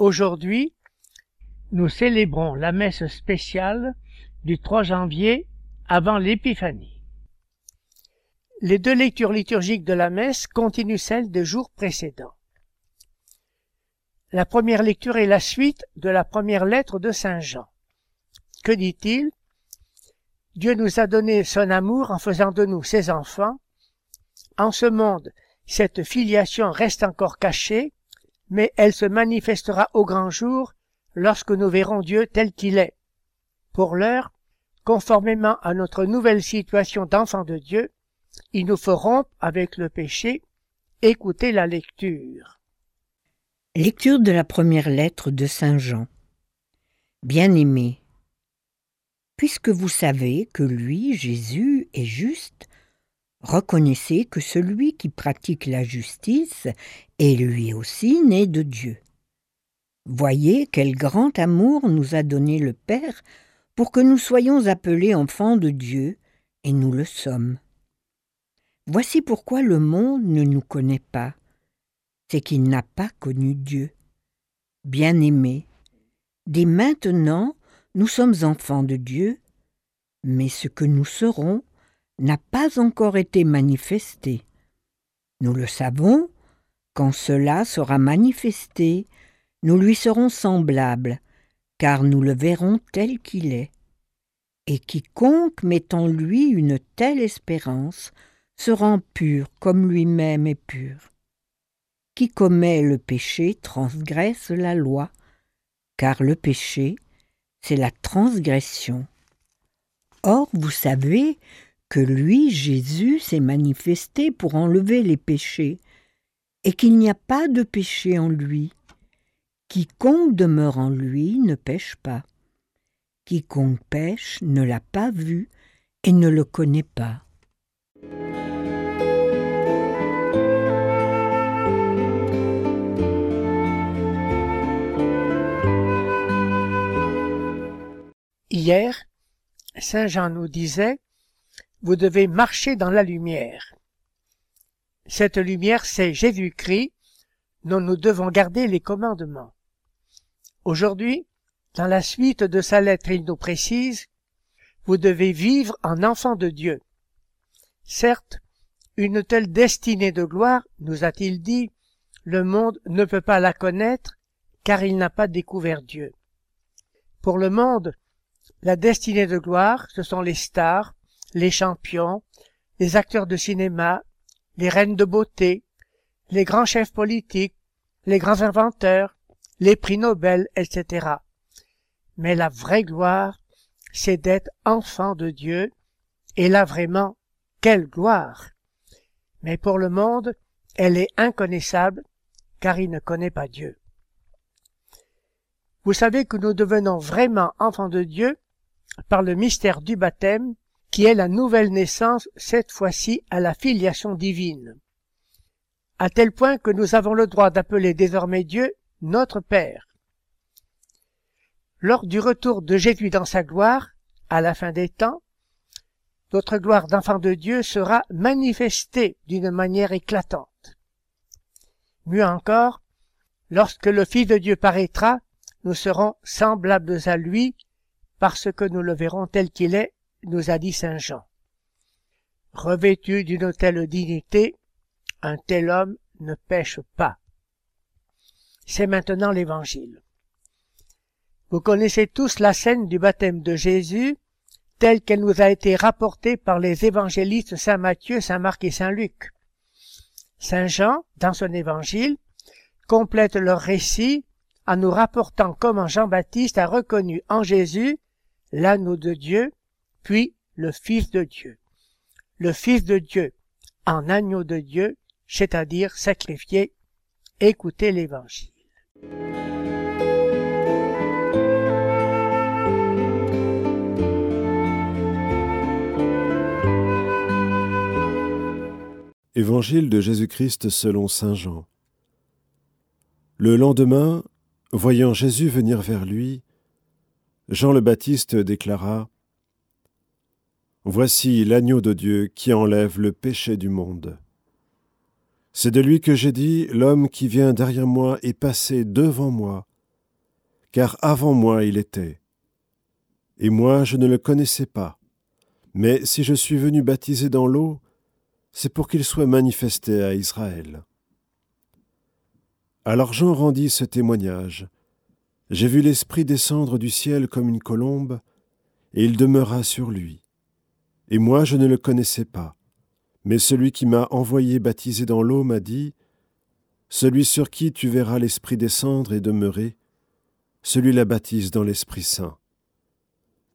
Aujourd'hui, nous célébrons la messe spéciale du 3 janvier avant l'Épiphanie. Les deux lectures liturgiques de la messe continuent celles des jours précédents. La première lecture est la suite de la première lettre de Saint Jean. Que dit-il? Dieu nous a donné son amour en faisant de nous ses enfants. En ce monde, cette filiation reste encore cachée, mais elle se manifestera au grand jour lorsque nous verrons Dieu tel qu'il est. Pour l'heure, conformément à notre nouvelle situation d'enfant de Dieu, il nous faut rompre avec le péché, écouter la lecture. Lecture de la première lettre de Saint Jean. Bien-aimés, puisque vous savez que lui, Jésus, est juste, reconnaissez que celui qui pratique la justice est lui aussi né de Dieu. Voyez quel grand amour nous a donné le Père pour que nous soyons appelés enfants de Dieu, et nous le sommes. Voici pourquoi le monde ne nous connaît pas, c'est qu'il n'a pas connu Dieu. Bien-aimés, dès maintenant nous sommes enfants de Dieu, mais ce que nous serons n'a pas encore été manifesté. Nous le savons, quand cela sera manifesté, nous lui serons semblables, car nous le verrons tel qu'il est. Et quiconque met en lui une telle espérance se rend pur comme lui-même est pur. Qui commet le péché transgresse la loi, car le péché, c'est la transgression. Or, vous savez que lui, Jésus, s'est manifesté pour enlever les péchés, et qu'il n'y a pas de péché en lui. Quiconque demeure en lui ne pêche pas. Quiconque pêche ne l'a pas vu et ne le connaît pas. Hier, Saint Jean nous disait vous devez marcher dans la lumière. Cette lumière, c'est Jésus-Christ, dont nous devons garder les commandements. Aujourd'hui, dans la suite de sa lettre, il nous précise, vous devez vivre en enfant de Dieu. Certes, une telle destinée de gloire, nous a-t-il dit, le monde ne peut pas la connaître, car il n'a pas découvert Dieu. Pour le monde, la destinée de gloire, ce sont les stars, les champions, les acteurs de cinéma, les reines de beauté, les grands chefs politiques, les grands inventeurs, les prix Nobel, etc. Mais la vraie gloire, c'est d'être enfant de Dieu, et là vraiment, quelle gloire Mais pour le monde, elle est inconnaissable, car il ne connaît pas Dieu. Vous savez que nous devenons vraiment enfants de Dieu par le mystère du baptême qui est la nouvelle naissance, cette fois-ci à la filiation divine. À tel point que nous avons le droit d'appeler désormais Dieu notre Père. Lors du retour de Jésus dans sa gloire, à la fin des temps, notre gloire d'enfant de Dieu sera manifestée d'une manière éclatante. Mieux encore, lorsque le Fils de Dieu paraîtra, nous serons semblables à lui, parce que nous le verrons tel qu'il est nous a dit Saint Jean. Revêtu d'une telle dignité, un tel homme ne pêche pas. C'est maintenant l'évangile. Vous connaissez tous la scène du baptême de Jésus, telle qu'elle nous a été rapportée par les évangélistes Saint Matthieu, Saint Marc et Saint Luc. Saint Jean, dans son évangile, complète leur récit en nous rapportant comment Jean-Baptiste a reconnu en Jésus l'anneau de Dieu puis le Fils de Dieu. Le Fils de Dieu en agneau de Dieu, c'est-à-dire sacrifié, écoutez l'Évangile. Évangile de Jésus-Christ selon Saint Jean. Le lendemain, voyant Jésus venir vers lui, Jean le Baptiste déclara Voici l'agneau de Dieu qui enlève le péché du monde. C'est de lui que j'ai dit L'homme qui vient derrière moi est passé devant moi, car avant moi il était. Et moi je ne le connaissais pas. Mais si je suis venu baptiser dans l'eau, c'est pour qu'il soit manifesté à Israël. Alors Jean rendit ce témoignage. J'ai vu l'Esprit descendre du ciel comme une colombe, et il demeura sur lui. Et moi je ne le connaissais pas. Mais celui qui m'a envoyé baptiser dans l'eau m'a dit, Celui sur qui tu verras l'Esprit descendre et demeurer, celui-là baptise dans l'Esprit Saint.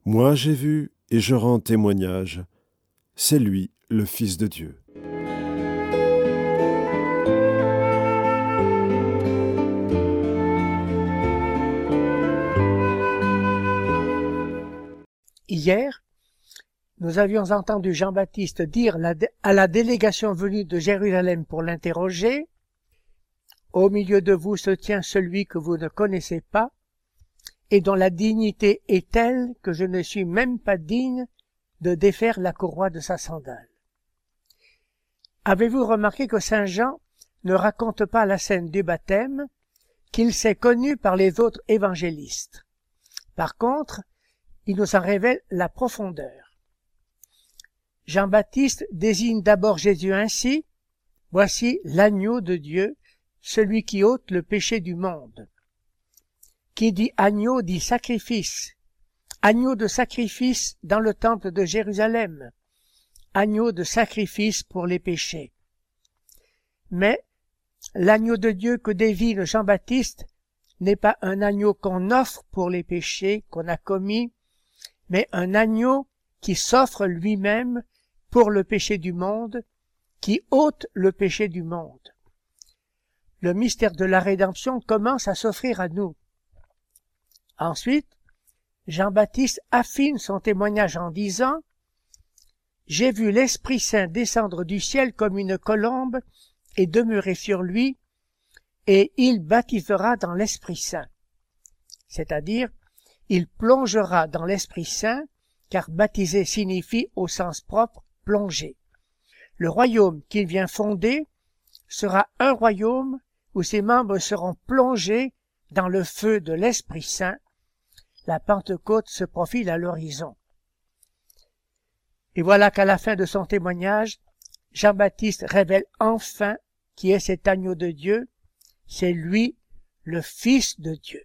Moi j'ai vu et je rends témoignage, c'est lui le Fils de Dieu. Hier, nous avions entendu Jean-Baptiste dire à la délégation venue de Jérusalem pour l'interroger, Au milieu de vous se tient celui que vous ne connaissez pas, et dont la dignité est telle que je ne suis même pas digne de défaire la courroie de sa sandale. Avez-vous remarqué que Saint Jean ne raconte pas la scène du baptême, qu'il s'est connu par les autres évangélistes? Par contre, il nous en révèle la profondeur. Jean-Baptiste désigne d'abord Jésus ainsi, Voici l'agneau de Dieu, celui qui ôte le péché du monde. Qui dit agneau dit sacrifice, agneau de sacrifice dans le temple de Jérusalem, agneau de sacrifice pour les péchés. Mais l'agneau de Dieu que dévine Jean-Baptiste n'est pas un agneau qu'on offre pour les péchés qu'on a commis, mais un agneau qui s'offre lui-même pour le péché du monde, qui ôte le péché du monde. Le mystère de la rédemption commence à s'offrir à nous. Ensuite, Jean-Baptiste affine son témoignage en disant J'ai vu l'Esprit Saint descendre du ciel comme une colombe et demeurer sur lui, et il baptisera dans l'Esprit Saint. C'est-à-dire, il plongera dans l'Esprit Saint, car baptiser signifie au sens propre Le royaume qu'il vient fonder sera un royaume où ses membres seront plongés dans le feu de l'Esprit Saint. La Pentecôte se profile à l'horizon. Et voilà qu'à la fin de son témoignage, Jean-Baptiste révèle enfin qui est cet agneau de Dieu, c'est lui le Fils de Dieu.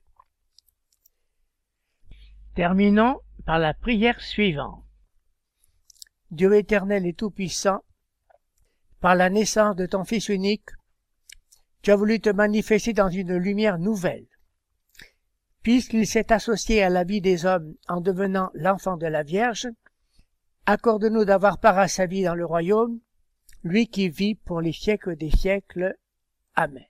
Terminons par la prière suivante. Dieu éternel et tout-puissant, par la naissance de ton Fils unique, tu as voulu te manifester dans une lumière nouvelle. Puisqu'il s'est associé à la vie des hommes en devenant l'enfant de la Vierge, accorde-nous d'avoir part à sa vie dans le royaume, lui qui vit pour les siècles des siècles. Amen.